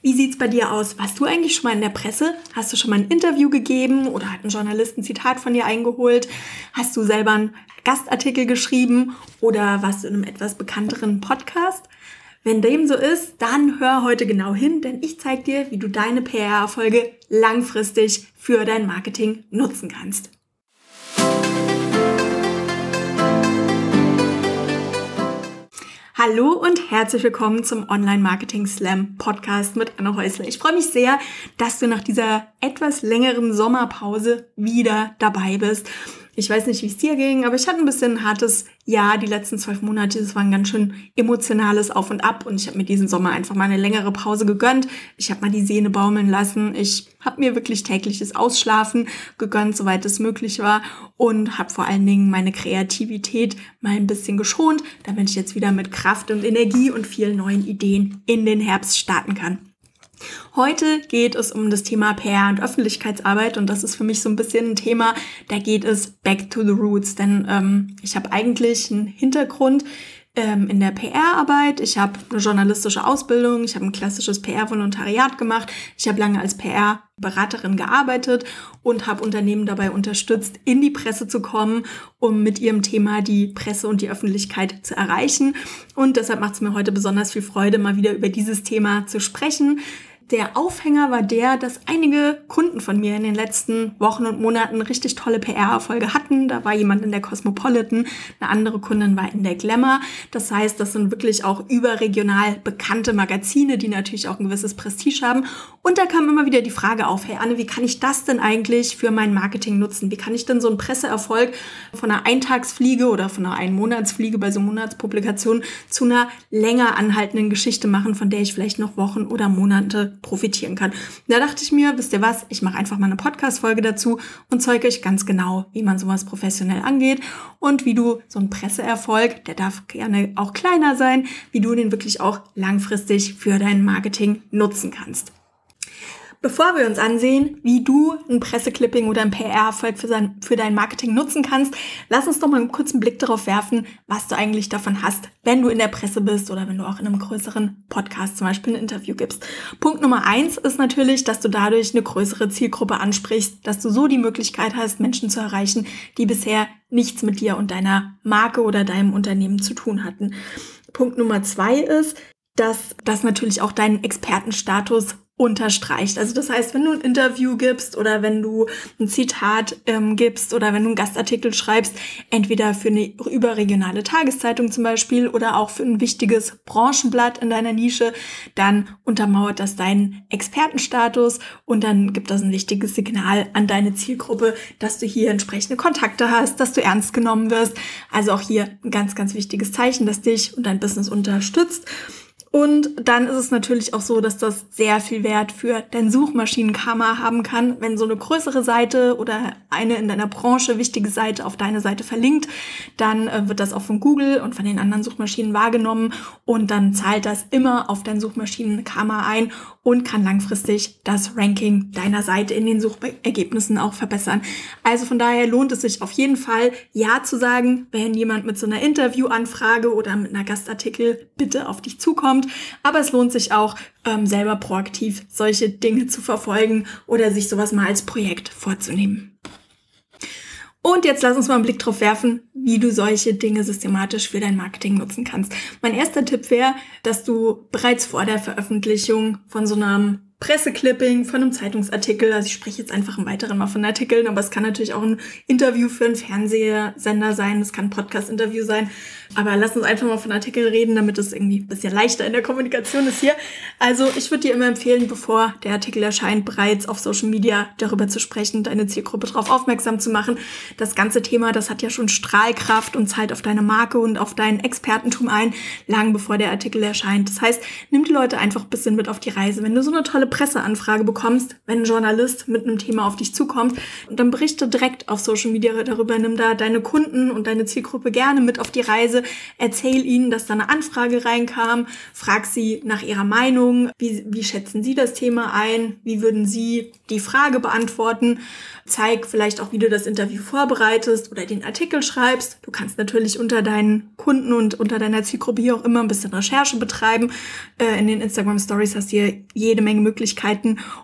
Wie sieht's bei dir aus? Warst du eigentlich schon mal in der Presse? Hast du schon mal ein Interview gegeben oder hat ein Journalist ein Zitat von dir eingeholt? Hast du selber einen Gastartikel geschrieben oder warst du in einem etwas bekannteren Podcast? Wenn dem so ist, dann hör heute genau hin, denn ich zeige dir, wie du deine PR-Erfolge langfristig für dein Marketing nutzen kannst. Hallo und herzlich willkommen zum Online Marketing Slam Podcast mit Anna Häusler. Ich freue mich sehr, dass du nach dieser etwas längeren Sommerpause wieder dabei bist. Ich weiß nicht, wie es dir ging, aber ich hatte ein bisschen ein hartes Jahr, die letzten zwölf Monate. Es war ein ganz schön emotionales Auf und Ab und ich habe mir diesen Sommer einfach mal eine längere Pause gegönnt. Ich habe mal die Sehne baumeln lassen. Ich habe mir wirklich tägliches Ausschlafen gegönnt, soweit es möglich war und habe vor allen Dingen meine Kreativität mal ein bisschen geschont, damit ich jetzt wieder mit Kraft und Energie und vielen neuen Ideen in den Herbst starten kann. Heute geht es um das Thema PR und Öffentlichkeitsarbeit und das ist für mich so ein bisschen ein Thema, da geht es back to the roots, denn ähm, ich habe eigentlich einen Hintergrund ähm, in der PR-Arbeit, ich habe eine journalistische Ausbildung, ich habe ein klassisches PR-Volontariat gemacht, ich habe lange als PR-Beraterin gearbeitet und habe Unternehmen dabei unterstützt, in die Presse zu kommen, um mit ihrem Thema die Presse und die Öffentlichkeit zu erreichen. Und deshalb macht es mir heute besonders viel Freude, mal wieder über dieses Thema zu sprechen der Aufhänger war der, dass einige Kunden von mir in den letzten Wochen und Monaten richtig tolle PR-Erfolge hatten. Da war jemand in der Cosmopolitan, eine andere Kundin war in der Glamour. Das heißt, das sind wirklich auch überregional bekannte Magazine, die natürlich auch ein gewisses Prestige haben. Und da kam immer wieder die Frage auf, hey Anne, wie kann ich das denn eigentlich für mein Marketing nutzen? Wie kann ich denn so einen Presseerfolg von einer Eintagsfliege oder von einer Einmonatsfliege bei so Monatspublikationen zu einer länger anhaltenden Geschichte machen, von der ich vielleicht noch Wochen oder Monate profitieren kann. Da dachte ich mir, wisst ihr was, ich mache einfach mal eine Podcast-Folge dazu und zeige euch ganz genau, wie man sowas professionell angeht und wie du so einen Presseerfolg, der darf gerne auch kleiner sein, wie du den wirklich auch langfristig für dein Marketing nutzen kannst. Bevor wir uns ansehen, wie du ein Presseclipping oder ein PR-Erfolg für, für dein Marketing nutzen kannst, lass uns doch mal einen kurzen Blick darauf werfen, was du eigentlich davon hast, wenn du in der Presse bist oder wenn du auch in einem größeren Podcast zum Beispiel ein Interview gibst. Punkt Nummer eins ist natürlich, dass du dadurch eine größere Zielgruppe ansprichst, dass du so die Möglichkeit hast, Menschen zu erreichen, die bisher nichts mit dir und deiner Marke oder deinem Unternehmen zu tun hatten. Punkt Nummer zwei ist, dass das natürlich auch deinen Expertenstatus unterstreicht. Also das heißt, wenn du ein Interview gibst oder wenn du ein Zitat ähm, gibst oder wenn du einen Gastartikel schreibst, entweder für eine überregionale Tageszeitung zum Beispiel oder auch für ein wichtiges Branchenblatt in deiner Nische, dann untermauert das deinen Expertenstatus und dann gibt das ein wichtiges Signal an deine Zielgruppe, dass du hier entsprechende Kontakte hast, dass du ernst genommen wirst. Also auch hier ein ganz, ganz wichtiges Zeichen, das dich und dein Business unterstützt. Und dann ist es natürlich auch so, dass das sehr viel Wert für dein Suchmaschinenkarma haben kann. Wenn so eine größere Seite oder eine in deiner Branche wichtige Seite auf deine Seite verlinkt, dann äh, wird das auch von Google und von den anderen Suchmaschinen wahrgenommen und dann zahlt das immer auf dein Suchmaschinenkarma ein und kann langfristig das Ranking deiner Seite in den Suchergebnissen auch verbessern. Also von daher lohnt es sich auf jeden Fall, Ja zu sagen, wenn jemand mit so einer Interviewanfrage oder mit einer Gastartikel bitte auf dich zukommt. Aber es lohnt sich auch, ähm, selber proaktiv solche Dinge zu verfolgen oder sich sowas mal als Projekt vorzunehmen. Und jetzt lass uns mal einen Blick drauf werfen, wie du solche Dinge systematisch für dein Marketing nutzen kannst. Mein erster Tipp wäre, dass du bereits vor der Veröffentlichung von so einem Presseclipping von einem Zeitungsartikel. Also ich spreche jetzt einfach im Weiteren mal von Artikeln, aber es kann natürlich auch ein Interview für einen Fernsehsender sein, es kann ein Podcast-Interview sein. Aber lass uns einfach mal von Artikeln reden, damit es irgendwie ein bisschen leichter in der Kommunikation ist hier. Also ich würde dir immer empfehlen, bevor der Artikel erscheint, bereits auf Social Media darüber zu sprechen, deine Zielgruppe darauf aufmerksam zu machen. Das ganze Thema, das hat ja schon Strahlkraft und zahlt auf deine Marke und auf dein Expertentum ein, lang bevor der Artikel erscheint. Das heißt, nimm die Leute einfach ein bisschen mit auf die Reise. Wenn du so eine tolle Presseanfrage bekommst, wenn ein Journalist mit einem Thema auf dich zukommt, dann berichte direkt auf Social Media darüber, nimm da deine Kunden und deine Zielgruppe gerne mit auf die Reise, erzähl ihnen, dass da eine Anfrage reinkam, frag sie nach ihrer Meinung, wie, wie schätzen sie das Thema ein, wie würden sie die Frage beantworten, zeig vielleicht auch, wie du das Interview vorbereitest oder den Artikel schreibst. Du kannst natürlich unter deinen Kunden und unter deiner Zielgruppe hier auch immer ein bisschen Recherche betreiben. Äh, in den Instagram Stories hast du hier jede Menge Möglichkeiten,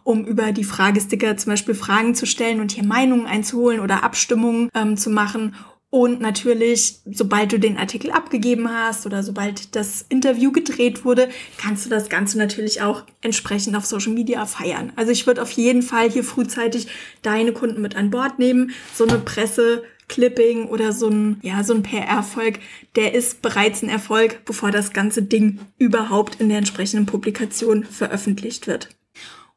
um über die Fragesticker zum Beispiel Fragen zu stellen und hier Meinungen einzuholen oder Abstimmungen ähm, zu machen. Und natürlich, sobald du den Artikel abgegeben hast oder sobald das Interview gedreht wurde, kannst du das Ganze natürlich auch entsprechend auf Social Media feiern. Also ich würde auf jeden Fall hier frühzeitig deine Kunden mit an Bord nehmen. So eine Presse, Clipping oder so ein, ja, so ein PR-Erfolg, der ist bereits ein Erfolg, bevor das ganze Ding überhaupt in der entsprechenden Publikation veröffentlicht wird.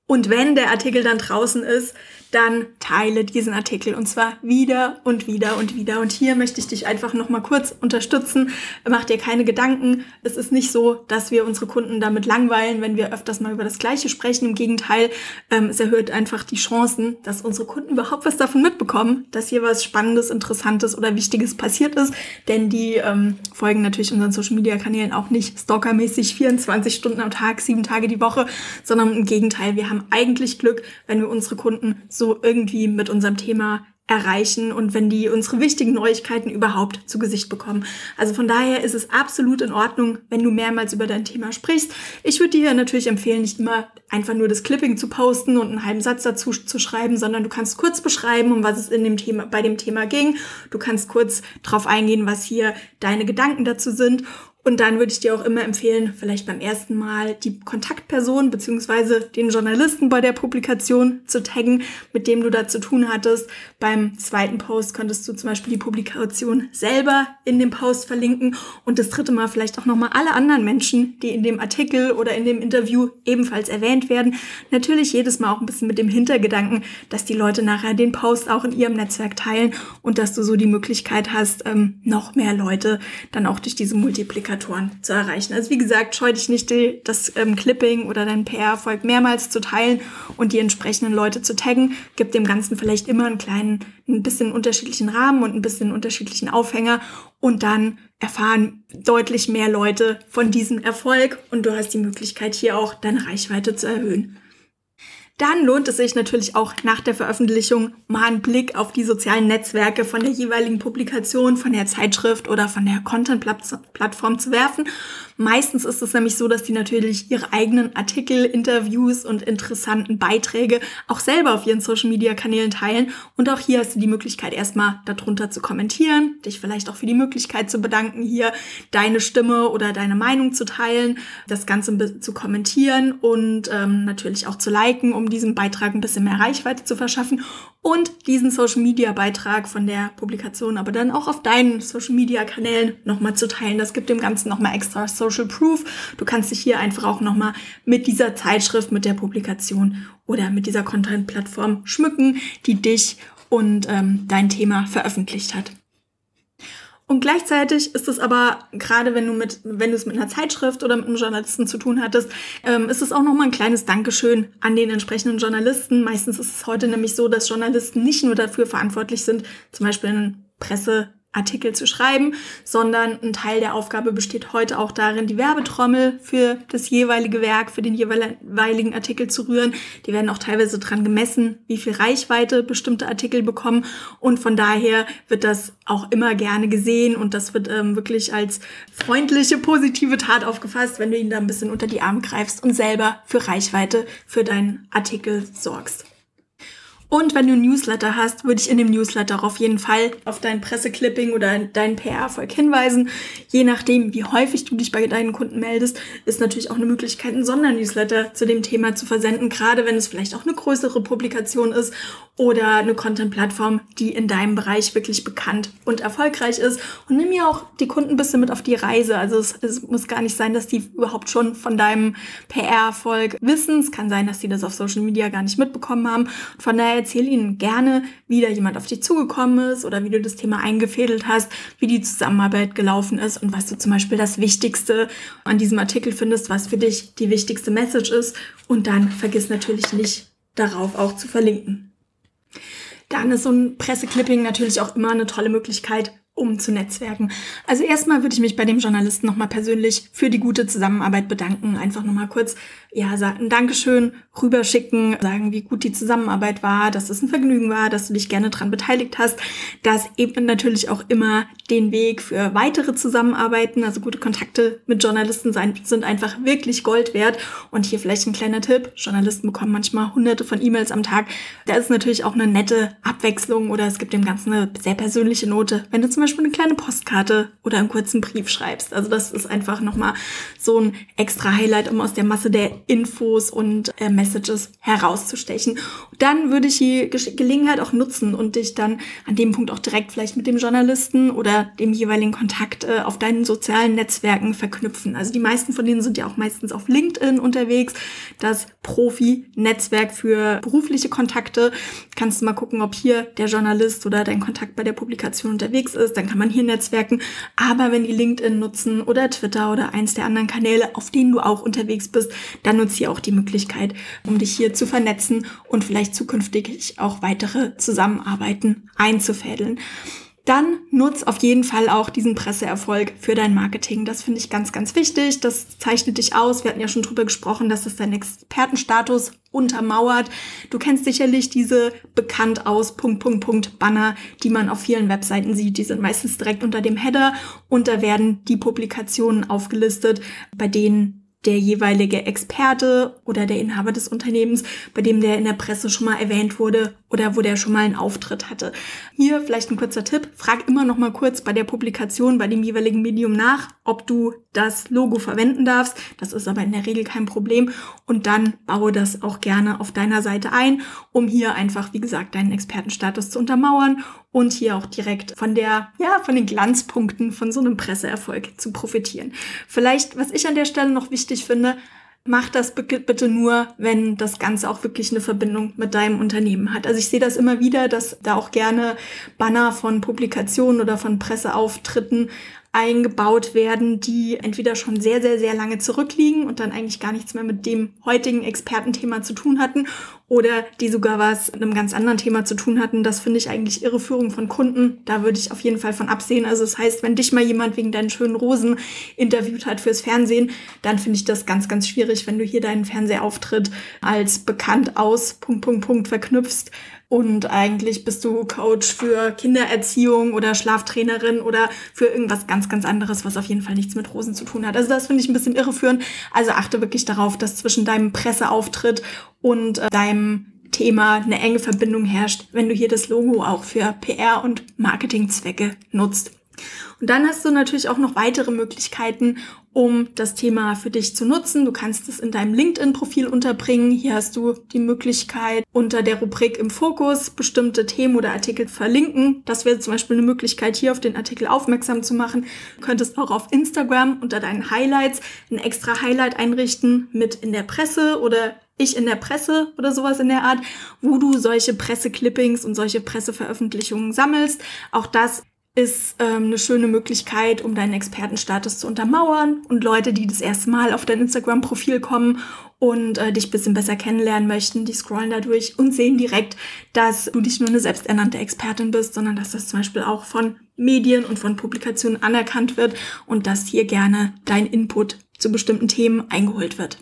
Und wenn der Artikel dann draußen ist, dann teile diesen Artikel und zwar wieder und wieder und wieder. Und hier möchte ich dich einfach nochmal kurz unterstützen. Mach dir keine Gedanken. Es ist nicht so, dass wir unsere Kunden damit langweilen, wenn wir öfters mal über das Gleiche sprechen. Im Gegenteil, ähm, es erhöht einfach die Chancen, dass unsere Kunden überhaupt was davon mitbekommen, dass hier was Spannendes, Interessantes oder Wichtiges passiert ist. Denn die ähm, folgen natürlich unseren Social Media Kanälen auch nicht stalkermäßig 24 Stunden am Tag, sieben Tage die Woche, sondern im Gegenteil, wir haben eigentlich Glück, wenn wir unsere Kunden so irgendwie mit unserem Thema erreichen und wenn die unsere wichtigen Neuigkeiten überhaupt zu Gesicht bekommen. Also von daher ist es absolut in Ordnung, wenn du mehrmals über dein Thema sprichst. Ich würde dir natürlich empfehlen, nicht immer einfach nur das Clipping zu posten und einen halben Satz dazu zu schreiben, sondern du kannst kurz beschreiben, um was es in dem Thema, bei dem Thema ging. Du kannst kurz darauf eingehen, was hier deine Gedanken dazu sind und dann würde ich dir auch immer empfehlen, vielleicht beim ersten Mal die Kontaktperson beziehungsweise den Journalisten bei der Publikation zu taggen, mit dem du da zu tun hattest. Beim zweiten Post könntest du zum Beispiel die Publikation selber in dem Post verlinken und das dritte Mal vielleicht auch nochmal alle anderen Menschen, die in dem Artikel oder in dem Interview ebenfalls erwähnt werden. Natürlich jedes Mal auch ein bisschen mit dem Hintergedanken, dass die Leute nachher den Post auch in ihrem Netzwerk teilen und dass du so die Möglichkeit hast, ähm, noch mehr Leute dann auch durch diese Multiplikation Multiplikatoren zu erreichen. Also wie gesagt, scheu dich nicht, das ähm, Clipping oder dein PR-Erfolg mehrmals zu teilen und die entsprechenden Leute zu taggen. Gib dem Ganzen vielleicht immer einen kleinen, ein bisschen unterschiedlichen Rahmen und ein bisschen unterschiedlichen Aufhänger und dann erfahren deutlich mehr Leute von diesem Erfolg und du hast die Möglichkeit hier auch deine Reichweite zu erhöhen dann lohnt es sich natürlich auch nach der Veröffentlichung mal einen Blick auf die sozialen Netzwerke von der jeweiligen Publikation, von der Zeitschrift oder von der Content-Plattform zu werfen Meistens ist es nämlich so, dass die natürlich ihre eigenen Artikel, Interviews und interessanten Beiträge auch selber auf ihren Social-Media-Kanälen teilen. Und auch hier hast du die Möglichkeit, erstmal darunter zu kommentieren, dich vielleicht auch für die Möglichkeit zu bedanken, hier deine Stimme oder deine Meinung zu teilen, das Ganze zu kommentieren und ähm, natürlich auch zu liken, um diesem Beitrag ein bisschen mehr Reichweite zu verschaffen und diesen Social Media Beitrag von der Publikation aber dann auch auf deinen Social Media Kanälen nochmal zu teilen. Das gibt dem Ganzen nochmal extra Social Proof. Du kannst dich hier einfach auch nochmal mit dieser Zeitschrift, mit der Publikation oder mit dieser Content Plattform schmücken, die dich und ähm, dein Thema veröffentlicht hat. Und gleichzeitig ist es aber, gerade wenn du mit, wenn du es mit einer Zeitschrift oder mit einem Journalisten zu tun hattest, ähm, ist es auch nochmal ein kleines Dankeschön an den entsprechenden Journalisten. Meistens ist es heute nämlich so, dass Journalisten nicht nur dafür verantwortlich sind, zum Beispiel einen Presse Artikel zu schreiben, sondern ein Teil der Aufgabe besteht heute auch darin, die Werbetrommel für das jeweilige Werk, für den jeweiligen Artikel zu rühren. Die werden auch teilweise dran gemessen, wie viel Reichweite bestimmte Artikel bekommen. Und von daher wird das auch immer gerne gesehen und das wird ähm, wirklich als freundliche, positive Tat aufgefasst, wenn du ihn da ein bisschen unter die Arme greifst und selber für Reichweite für deinen Artikel sorgst. Und wenn du ein Newsletter hast, würde ich in dem Newsletter auf jeden Fall auf dein Presseclipping oder deinen PR-Erfolg hinweisen. Je nachdem, wie häufig du dich bei deinen Kunden meldest, ist natürlich auch eine Möglichkeit, einen Sondernewsletter zu dem Thema zu versenden, gerade wenn es vielleicht auch eine größere Publikation ist oder eine Content-Plattform, die in deinem Bereich wirklich bekannt und erfolgreich ist. Und nimm ja auch die Kunden ein bisschen mit auf die Reise. Also es, es muss gar nicht sein, dass die überhaupt schon von deinem PR-Erfolg wissen. Es kann sein, dass die das auf Social Media gar nicht mitbekommen haben. Von daher erzähl ihnen gerne, wie da jemand auf dich zugekommen ist oder wie du das Thema eingefädelt hast, wie die Zusammenarbeit gelaufen ist und was du zum Beispiel das Wichtigste an diesem Artikel findest, was für dich die wichtigste Message ist. Und dann vergiss natürlich nicht darauf auch zu verlinken. Dann ist so ein Presseclipping natürlich auch immer eine tolle Möglichkeit, um zu netzwerken. Also erstmal würde ich mich bei dem Journalisten nochmal persönlich für die gute Zusammenarbeit bedanken. Einfach nochmal kurz, ja, sagen Dankeschön, rüberschicken, sagen, wie gut die Zusammenarbeit war, dass es ein Vergnügen war, dass du dich gerne dran beteiligt hast. Das eben natürlich auch immer den Weg für weitere Zusammenarbeiten. Also gute Kontakte mit Journalisten sind einfach wirklich Gold wert. Und hier vielleicht ein kleiner Tipp. Journalisten bekommen manchmal hunderte von E-Mails am Tag. Da ist natürlich auch eine nette Abwechslung oder es gibt dem Ganzen eine sehr persönliche Note. Wenn du zum eine kleine Postkarte oder einen kurzen Brief schreibst. Also das ist einfach nochmal so ein extra Highlight, um aus der Masse der Infos und äh, Messages herauszustechen. Dann würde ich die Gelegenheit auch nutzen und dich dann an dem Punkt auch direkt vielleicht mit dem Journalisten oder dem jeweiligen Kontakt äh, auf deinen sozialen Netzwerken verknüpfen. Also die meisten von denen sind ja auch meistens auf LinkedIn unterwegs. Das Profi-Netzwerk für berufliche Kontakte. Kannst du mal gucken, ob hier der Journalist oder dein Kontakt bei der Publikation unterwegs ist dann kann man hier netzwerken. Aber wenn die LinkedIn nutzen oder Twitter oder eins der anderen Kanäle, auf denen du auch unterwegs bist, dann nutze hier auch die Möglichkeit, um dich hier zu vernetzen und vielleicht zukünftig auch weitere Zusammenarbeiten einzufädeln dann nutz auf jeden Fall auch diesen Presseerfolg für dein Marketing. Das finde ich ganz, ganz wichtig. Das zeichnet dich aus. Wir hatten ja schon drüber gesprochen, dass es deinen Expertenstatus untermauert. Du kennst sicherlich diese bekannt aus Punkt, Punkt, Punkt Banner, die man auf vielen Webseiten sieht. Die sind meistens direkt unter dem Header und da werden die Publikationen aufgelistet, bei denen der jeweilige Experte oder der Inhaber des Unternehmens, bei dem der in der Presse schon mal erwähnt wurde oder wo der schon mal einen Auftritt hatte. Hier vielleicht ein kurzer Tipp. Frag immer noch mal kurz bei der Publikation, bei dem jeweiligen Medium nach, ob du das Logo verwenden darfst. Das ist aber in der Regel kein Problem. Und dann baue das auch gerne auf deiner Seite ein, um hier einfach, wie gesagt, deinen Expertenstatus zu untermauern und hier auch direkt von der, ja, von den Glanzpunkten von so einem Presseerfolg zu profitieren. Vielleicht, was ich an der Stelle noch wichtig finde, mach das bitte nur, wenn das Ganze auch wirklich eine Verbindung mit deinem Unternehmen hat. Also ich sehe das immer wieder, dass da auch gerne Banner von Publikationen oder von Presseauftritten eingebaut werden, die entweder schon sehr, sehr, sehr lange zurückliegen und dann eigentlich gar nichts mehr mit dem heutigen Expertenthema zu tun hatten oder die sogar was mit einem ganz anderen Thema zu tun hatten. Das finde ich eigentlich Irreführung von Kunden. Da würde ich auf jeden Fall von absehen. Also das heißt, wenn dich mal jemand wegen deinen schönen Rosen interviewt hat fürs Fernsehen, dann finde ich das ganz, ganz schwierig, wenn du hier deinen Fernsehauftritt als bekannt aus Punkt, Punkt, Punkt verknüpfst und eigentlich bist du Coach für Kindererziehung oder Schlaftrainerin oder für irgendwas ganz, ganz anderes, was auf jeden Fall nichts mit Rosen zu tun hat. Also das finde ich ein bisschen irreführend. Also achte wirklich darauf, dass zwischen deinem Presseauftritt und äh, deinem Thema eine enge Verbindung herrscht, wenn du hier das Logo auch für PR und Marketingzwecke nutzt. Und dann hast du natürlich auch noch weitere Möglichkeiten, um das Thema für dich zu nutzen. Du kannst es in deinem LinkedIn-Profil unterbringen. Hier hast du die Möglichkeit, unter der Rubrik im Fokus bestimmte Themen oder Artikel verlinken. Das wäre zum Beispiel eine Möglichkeit, hier auf den Artikel aufmerksam zu machen. Du könntest auch auf Instagram unter deinen Highlights ein extra Highlight einrichten mit in der Presse oder ich in der Presse oder sowas in der Art, wo du solche Presseclippings und solche Presseveröffentlichungen sammelst. Auch das ist ähm, eine schöne Möglichkeit, um deinen Expertenstatus zu untermauern und Leute, die das erste Mal auf dein Instagram-Profil kommen und äh, dich bisschen besser kennenlernen möchten, die scrollen da durch und sehen direkt, dass du nicht nur eine selbsternannte Expertin bist, sondern dass das zum Beispiel auch von Medien und von Publikationen anerkannt wird und dass hier gerne dein Input zu bestimmten Themen eingeholt wird.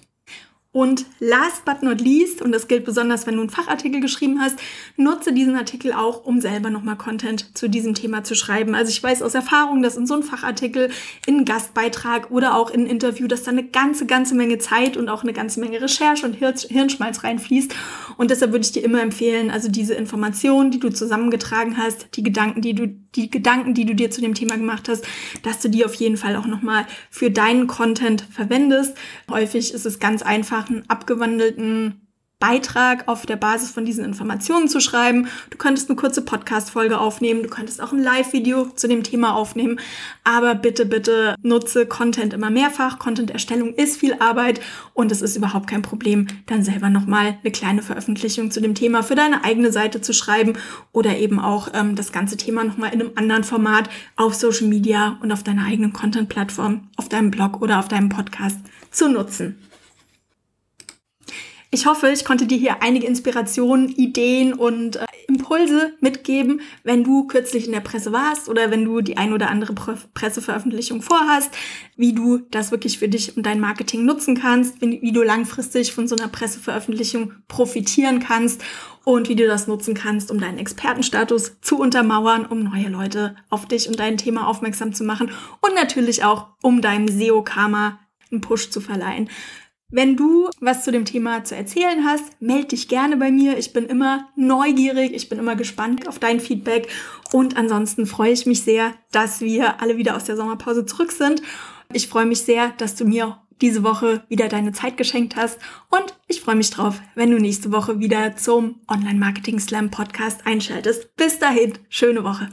Und last but not least, und das gilt besonders, wenn du einen Fachartikel geschrieben hast, nutze diesen Artikel auch, um selber nochmal Content zu diesem Thema zu schreiben. Also ich weiß aus Erfahrung, dass in so einem Fachartikel, in einem Gastbeitrag oder auch in einem Interview, dass da eine ganze, ganze Menge Zeit und auch eine ganze Menge Recherche und Hirnschmalz reinfließt. Und deshalb würde ich dir immer empfehlen, also diese Informationen, die du zusammengetragen hast, die Gedanken, die du, die Gedanken, die du dir zu dem Thema gemacht hast, dass du die auf jeden Fall auch nochmal für deinen Content verwendest. Häufig ist es ganz einfach, einen abgewandelten Beitrag auf der Basis von diesen Informationen zu schreiben. Du könntest eine kurze Podcast-Folge aufnehmen. Du könntest auch ein Live-Video zu dem Thema aufnehmen. Aber bitte, bitte nutze Content immer mehrfach. Content-Erstellung ist viel Arbeit und es ist überhaupt kein Problem, dann selber nochmal eine kleine Veröffentlichung zu dem Thema für deine eigene Seite zu schreiben oder eben auch ähm, das ganze Thema nochmal in einem anderen Format auf Social Media und auf deiner eigenen Content-Plattform, auf deinem Blog oder auf deinem Podcast zu nutzen. Ich hoffe, ich konnte dir hier einige Inspirationen, Ideen und äh, Impulse mitgeben, wenn du kürzlich in der Presse warst oder wenn du die ein oder andere Pre Presseveröffentlichung vorhast, wie du das wirklich für dich und dein Marketing nutzen kannst, wie, wie du langfristig von so einer Presseveröffentlichung profitieren kannst und wie du das nutzen kannst, um deinen Expertenstatus zu untermauern, um neue Leute auf dich und dein Thema aufmerksam zu machen und natürlich auch, um deinem SEO-Karma einen Push zu verleihen. Wenn du was zu dem Thema zu erzählen hast, melde dich gerne bei mir. Ich bin immer neugierig, ich bin immer gespannt auf dein Feedback und ansonsten freue ich mich sehr, dass wir alle wieder aus der Sommerpause zurück sind. Ich freue mich sehr, dass du mir diese Woche wieder deine Zeit geschenkt hast und ich freue mich drauf, wenn du nächste Woche wieder zum Online Marketing Slam Podcast einschaltest. Bis dahin, schöne Woche.